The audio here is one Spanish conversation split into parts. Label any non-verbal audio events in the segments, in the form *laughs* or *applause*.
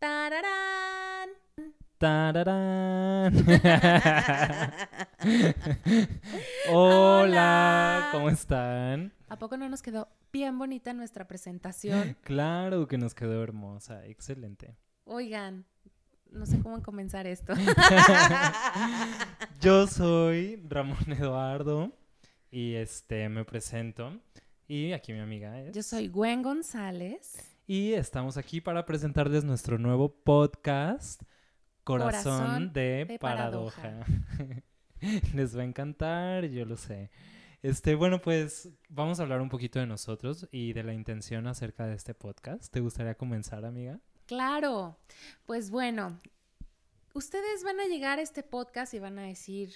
¡Tararán! ¡Tararán! *laughs* Hola, ¿cómo están? ¿A poco no nos quedó bien bonita nuestra presentación? *laughs* Claro que nos quedó hermosa, excelente. Oigan, no sé cómo comenzar esto. *laughs* Yo soy Ramón Eduardo y este me presento y aquí mi amiga es. Yo soy Gwen González. Y estamos aquí para presentarles nuestro nuevo podcast, Corazón, Corazón de, de Paradoja. Paradoja. *laughs* Les va a encantar, yo lo sé. Este, bueno, pues vamos a hablar un poquito de nosotros y de la intención acerca de este podcast. ¿Te gustaría comenzar, amiga? Claro. Pues bueno, ustedes van a llegar a este podcast y van a decir,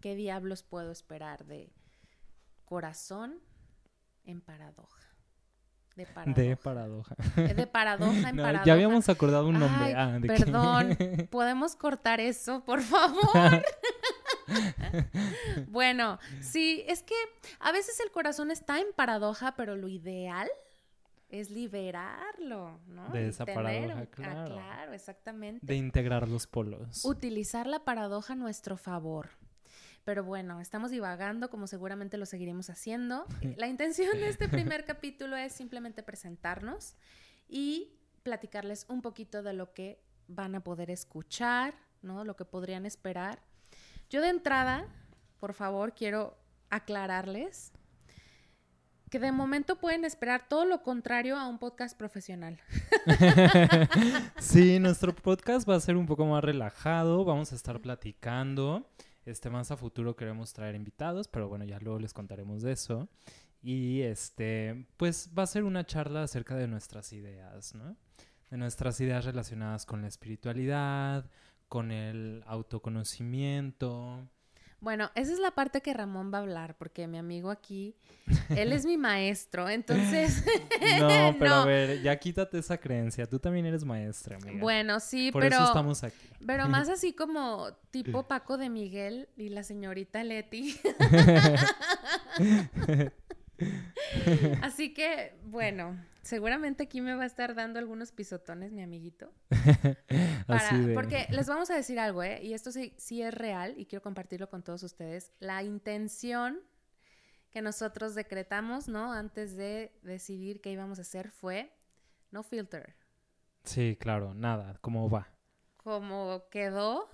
¿qué diablos puedo esperar de Corazón en Paradoja? De Paradoja. De Paradoja. De paradoja en *laughs* No, paradoja. ya habíamos acordado un nombre. Ay, Ah, ¿de qué? perdón, *laughs* ¿podemos cortar eso, por favor? *laughs* bueno, sí, es que a veces el corazón está en paradoja, pero lo ideal es liberarlo, ¿no? De esa Tener- paradoja, ah, claro. claro, exactamente. de integrar los polos. Utilizar la paradoja a nuestro favor. Pero bueno, estamos divagando, como seguramente lo seguiremos haciendo. La intención de este *laughs* primer capítulo es simplemente presentarnos y platicarles un poquito de lo que van a poder escuchar, ¿no? Lo que podrían esperar. Yo de entrada, por favor, quiero aclararles que de momento pueden esperar todo lo contrario a un podcast profesional. *laughs* *laughs* Sí, nuestro podcast va a ser un poco más relajado, vamos a estar platicando. Este más a futuro queremos traer invitados, pero bueno, ya luego les contaremos de eso. Y este, pues va a ser una charla acerca de nuestras ideas, ¿no? De nuestras ideas relacionadas con la espiritualidad, con el autoconocimiento. Bueno, esa es la parte que Ramón va a hablar, porque mi amigo aquí, él es mi maestro, entonces, *laughs* No, *laughs* pero a ver, ya quítate esa creencia. Tú también eres maestra, amiga. bueno, sí, Por pero, eso estamos aquí. pero más *laughs* así como tipo Paco de Miguel y la señorita Leti. *laughs* Así que, bueno, seguramente aquí me va a estar dando algunos pisotones mi amiguito. *laughs* Para- Así de... Porque les vamos a decir algo, ¿eh? Y esto sí, sí es real y quiero compartirlo con todos ustedes. La intención que nosotros decretamos, ¿no? Antes de decidir qué íbamos a hacer fue no filter. Sí, claro, nada, ¿cómo va? Como quedó,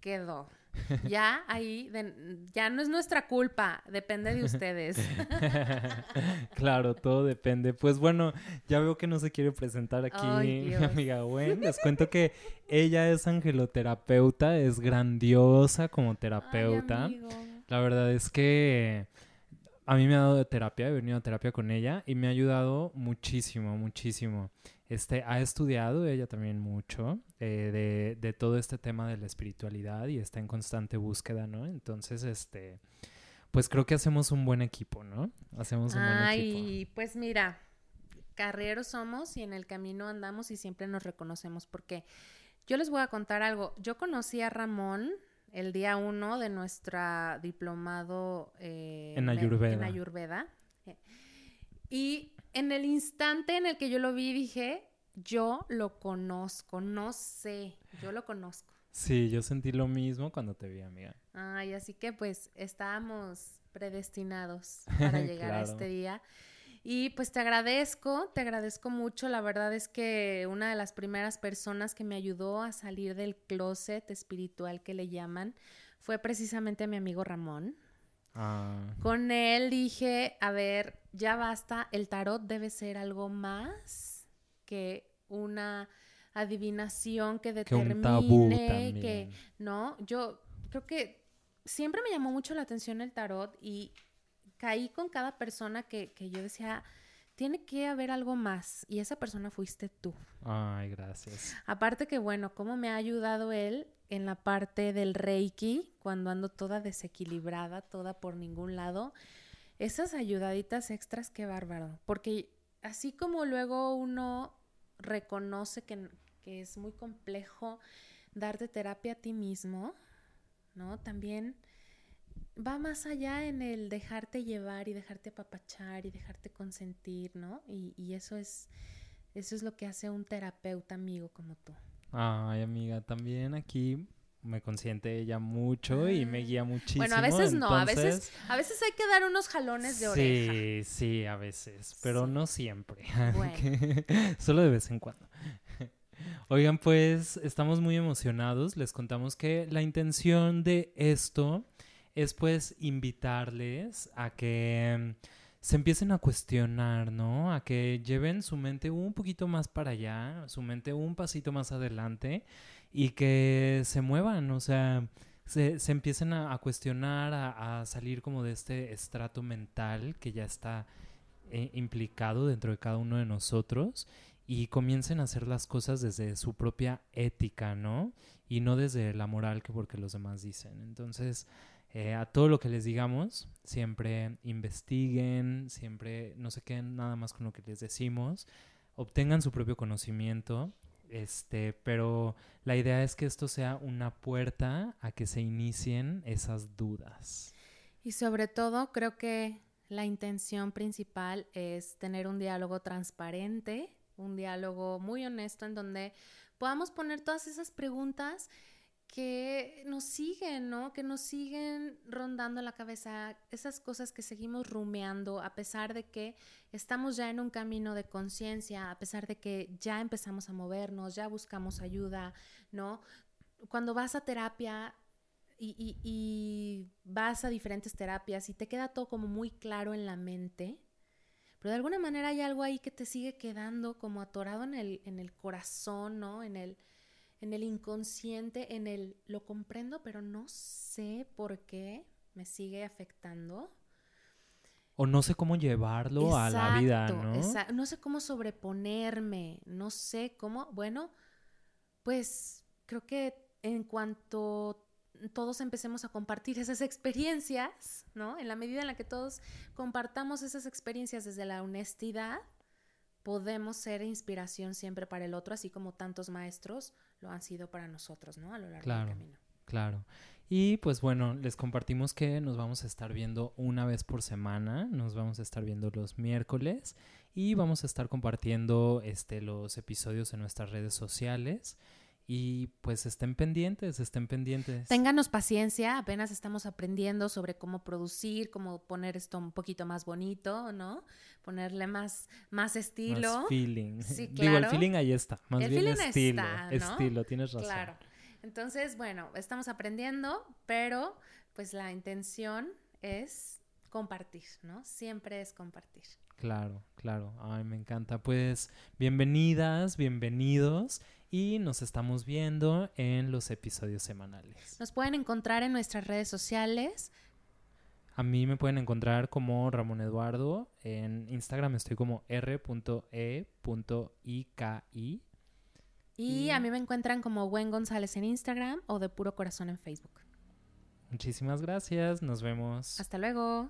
quedó. *laughs* Ya ahí, de- ya no es nuestra culpa, depende de ustedes. *laughs* claro, todo depende. Pues bueno, ya veo que no se quiere presentar aquí mi amiga Gwen. Les *laughs* cuento que ella es angeloterapeuta, es grandiosa como terapeuta. Ay. La verdad es que a mí me ha dado terapia, he venido a terapia con ella y me ha ayudado muchísimo, muchísimo. Este, ha estudiado ella también mucho eh, de, de todo este tema de la espiritualidad y está en constante búsqueda, ¿no? Entonces, este, pues creo que hacemos un buen equipo, ¿no? Hacemos un buen equipo. Ay, pues mira, carreros somos y en el camino andamos y siempre nos reconocemos porque yo les voy a contar algo. Yo conocí a Ramón el día uno de nuestra diplomado eh, En Ayurveda. en Ayurveda. Eh, Y en el instante en el que yo lo vi dije, yo lo conozco, no sé, yo lo conozco. Sí, yo sentí lo mismo cuando te vi, amiga. Ay, así que pues estábamos predestinados *laughs* para llegar a este día. Y pues te agradezco, te agradezco mucho. La verdad es que una de las primeras personas que me ayudó a salir del closet espiritual que le llaman fue precisamente mi amigo Ramón. Ah, Con él dije, a ver, ya basta, el tarot debe ser algo más que una adivinación que que determine un tabú que también. no, yo creo que siempre me llamó mucho la atención el tarot y caí con cada persona que, que yo decía, tiene que haber algo más y esa persona fuiste tú. Ay, gracias. Aparte que bueno, cómo me ha ayudado él en la parte del Reiki, cuando ando toda desequilibrada, toda por ningún lado. Esas ayudaditas extras, qué bárbaro. Porque así como luego uno reconoce que, que es muy complejo darte terapia a ti mismo, ¿no? También va más allá en el dejarte llevar y dejarte apapachar y dejarte consentir, ¿no? Y, y eso es Eso es lo que hace un terapeuta amigo como tú. Ay, amiga, también aquí me consiente ella mucho y me Ah. guía muchísimo. Bueno, a veces no, a veces, a veces hay que dar unos jalones de oreja. Sí, sí, a veces, pero Sí. no siempre. Bueno. *laughs* Solo de vez en cuando. *laughs* Oigan, pues estamos muy emocionados. Les contamos que la intención de esto es pues invitarles a que mm, se empiecen a cuestionar, ¿no? A que lleven su mente un poquito más para allá, su mente un pasito más adelante y que se muevan, o sea, se, se empiecen a, cuestionar, a, a salir como de este estrato mental que ya está eh, implicado dentro de cada uno de nosotros y comiencen a hacer las cosas desde su propia ética, ¿no? Y no desde la moral que porque los demás dicen. Entonces, eh, a todo lo que les digamos, siempre investiguen, siempre no se queden nada más con lo que les decimos, obtengan su propio conocimiento, este, pero la idea es que esto sea una puerta a que se inicien esas dudas. Y sobre todo, creo que la intención principal es tener un diálogo transparente, un diálogo muy honesto en donde podamos poner todas esas preguntas que nos siguen, ¿no? Que nos siguen rondando la cabeza, esas cosas que seguimos rumeando a pesar de que estamos ya en un camino de conciencia, a pesar de que ya empezamos a movernos, ya buscamos ayuda, ¿no? Cuando vas a terapia, y, y- y vas a diferentes terapias y te queda todo como muy claro en la mente, pero de alguna manera hay algo ahí que te sigue quedando como atorado en el, en el corazón, ¿no? En el, en el inconsciente, en el lo comprendo, pero no sé por qué me sigue afectando. O no sé cómo llevarlo a la vida, ¿no? no sé cómo sobreponerme, no sé cómo, bueno, pues creo que en cuanto todos empecemos a compartir esas experiencias, ¿no? En la medida en la que todos compartamos esas experiencias desde la honestidad, podemos ser inspiración siempre para el otro, así como tantos maestros lo han sido para nosotros, ¿no? A lo largo Claro. del camino. Claro. Y pues bueno, les compartimos que nos vamos a estar viendo una vez por semana, nos vamos a estar viendo los miércoles y vamos a estar compartiendo este los episodios en nuestras redes sociales y pues estén pendientes, estén pendientes. Ténganos paciencia, apenas estamos aprendiendo sobre cómo producir, cómo poner esto un poquito más bonito, ¿no? Ponerle más, más estilo. Más feeling. Sí, Digo, el claro. feeling ahí está, más El bien feeling estilo, está, ¿no? estilo, tienes razón. Claro. Entonces, bueno, estamos aprendiendo, pero pues la intención es compartir, ¿no? Siempre es compartir. Claro, claro. Ay, me encanta. Pues bienvenidas, bienvenidos y nos estamos viendo en los episodios semanales. Nos pueden encontrar en nuestras redes sociales. A mí me pueden encontrar como Ramón Eduardo. En Instagram estoy como r.e.iki. Y Y- a mí me encuentran como Gwen González en Instagram o de Puro Corazón en Facebook. Muchísimas gracias. Nos vemos. Hasta luego.